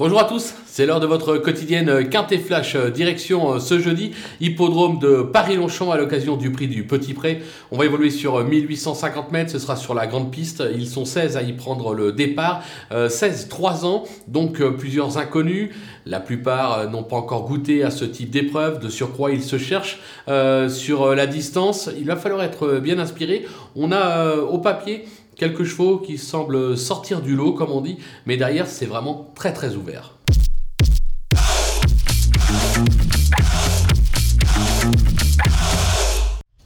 Bonjour à tous, c'est l'heure de votre quotidienne Quintet Flash, euh, direction euh, ce jeudi, hippodrome de Paris-Longchamp à l'occasion du prix du Petit Pré. On va évoluer sur 1850 mètres, ce sera sur la grande piste, ils sont 16 à y prendre le départ, 16, euh, 3 ans, donc plusieurs inconnus, la plupart n'ont pas encore goûté à ce type d'épreuve, de surcroît ils se cherchent sur la distance, il va falloir être bien inspiré, on a au papier quelques chevaux qui semblent sortir du lot, comme on dit, mais derrière, c'est vraiment très très ouvert.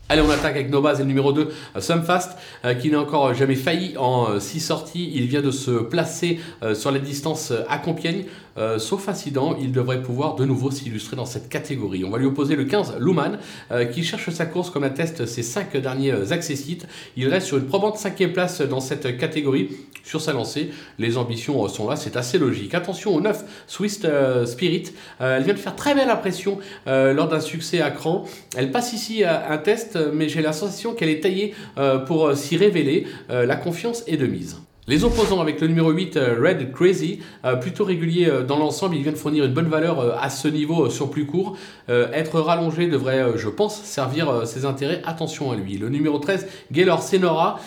Allez, attaque avec bases et le numéro 2, Sumfast, euh, qui n'a encore jamais failli en 6 euh, sorties. Il vient de se placer euh, sur la distance à Compiègne. sauf incident, il devrait pouvoir de nouveau s'illustrer dans cette catégorie. On va lui opposer le 15, Luman, qui cherche sa course comme atteste ses 5 derniers accessites. Il reste sur une probante 5 place dans cette catégorie. Sur sa lancée, les ambitions sont là, c'est assez logique. Attention au 9, Swiss Spirit. elle vient de faire très belle impression lors d'un succès à cran. Elle passe ici un test mais j'ai la sensation qu'elle est taillée euh, pour euh, s'y révéler. Euh, la confiance est de mise. Les opposants avec le numéro 8, euh, Red Crazy, euh, plutôt régulier euh, dans l'ensemble, il vient de fournir une bonne valeur à ce niveau sur plus court. Être rallongé devrait, je pense, servir ses intérêts. Attention à lui. Le numéro 13, Gaylor Senora,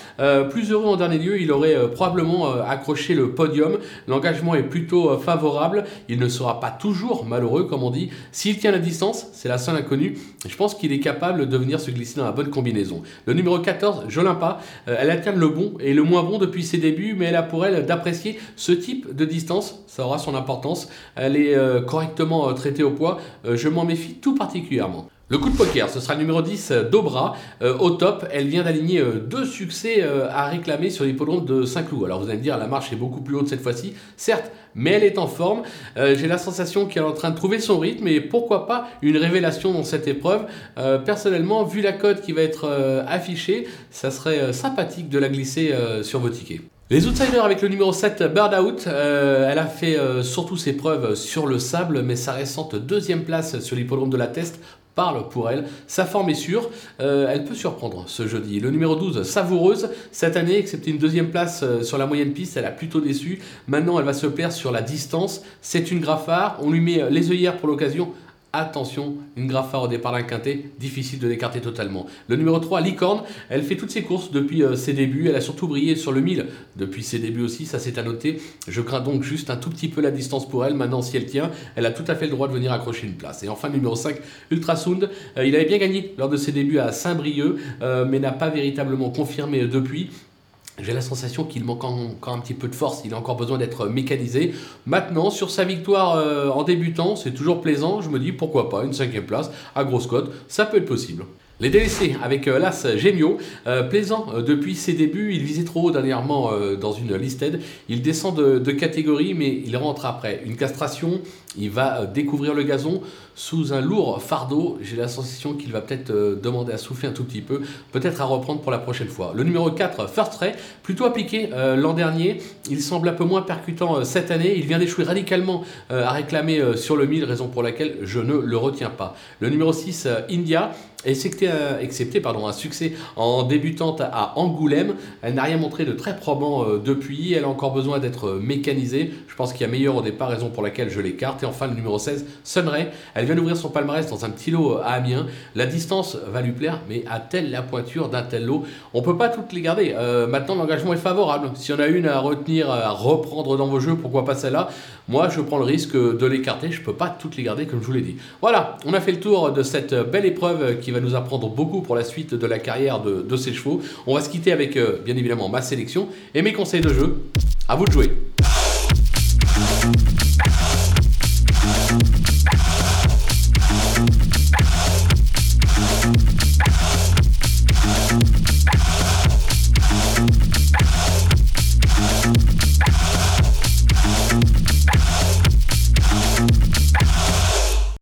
plus heureux en dernier lieu, il aurait probablement accroché le podium. L'engagement est plutôt favorable. Il ne sera pas toujours malheureux, comme on dit. S'il tient la distance, c'est la seule inconnue. Je pense qu'il est capable de venir se glisser dans la bonne combinaison. Le numéro 14, Jolimpa, elle alterne le bon et le moins bon depuis ses débuts mais elle a pour elle d'apprécier ce type de distance. Ça aura son importance. Elle est euh, correctement euh, traitée au poids. Euh, je m'en méfie tout particulièrement. Le coup de poker, ce sera le numéro 10 Dobra au top. Elle vient d'aligner deux succès à réclamer sur l'hippodrome de Saint-Cloud. Alors vous allez me dire, la marche est beaucoup plus haute cette fois-ci. Certes, mais elle est en forme. J'ai la sensation qu'elle est en train de trouver son rythme et pourquoi pas une révélation dans cette épreuve. personnellement, vu la cote qui va être affichée, ça serait sympathique de la glisser sur vos tickets. Les outsiders avec le numéro 7, Bird Out, euh, elle a fait euh, surtout ses preuves sur le sable, mais sa récente deuxième place sur l'hippodrome de la Teste parle pour elle. Sa forme est sûre, euh, elle peut surprendre ce jeudi. Le numéro 12, Savoureuse, cette année, excepté une deuxième place sur la moyenne piste, elle a plutôt déçu. Maintenant, elle va se plaire sur la distance. C'est une graffard, on lui met les œillères pour l'occasion attention, une graffard au départ d'un quintet, difficile de l'écarter totalement. Le numéro 3, Licorne, elle fait toutes ses courses depuis euh, ses débuts, elle a surtout brillé sur le 1000 depuis ses débuts aussi, ça c'est à noter. Je crains donc juste un tout petit peu la distance pour elle, maintenant si elle tient, elle a tout à fait le droit de venir accrocher une place. Et enfin, numéro 5, Ultrasound, euh, il avait bien gagné lors de ses débuts à Saint-Brieuc, euh, mais n'a pas véritablement confirmé depuis. J'ai la sensation qu'il manque encore un petit peu de force, il a encore besoin d'être mécanisé. Maintenant, sur sa victoire euh, en débutant, c'est toujours plaisant, je me dis pourquoi pas, une cinquième place à grosse cote, ça peut être possible. Les délaissés avec euh, l'As Gemio, euh, plaisant depuis ses débuts, il visait trop haut dernièrement dans une listed, il descend de, de, catégorie mais il rentre après. Une castration, il va découvrir le gazon sous un lourd fardeau, j'ai la sensation qu'il va peut-être demander à souffler un tout petit peu, peut-être à reprendre pour la prochaine fois. Le numéro 4, First Ray, plutôt appliqué l'an dernier, il semble un peu moins percutant cette année, il vient d'échouer radicalement à réclamer sur le 1000, raison pour laquelle je ne le retiens pas. Le numéro 6, India, excepté, excepté pardon, un succès en débutante à Angoulême. Elle n'a rien montré de très probant euh, depuis. Elle a encore besoin d'être euh, mécanisée. Je pense qu'il y a meilleur au départ, raison pour laquelle je l'écarte. Et enfin, le numéro 16, Sunray. Elle vient d'ouvrir son palmarès dans un petit lot à Amiens. La distance va lui plaire, mais a-t-elle la pointure d'un tel lot? On peut pas toutes les garder. Euh, maintenant, l'engagement est favorable. Si on a une à retenir, à reprendre dans vos jeux, pourquoi pas celle-là? Moi, je prends le risque de l'écarter. Je peux pas toutes les garder, comme je vous l'ai dit. Voilà, on a fait le tour de cette belle épreuve qui va nous apprendre beaucoup pour la suite de la carrière de, ces chevaux. On va se quitter avec euh, bien évidemment ma sélection et mes conseils de jeu. À vous de jouer.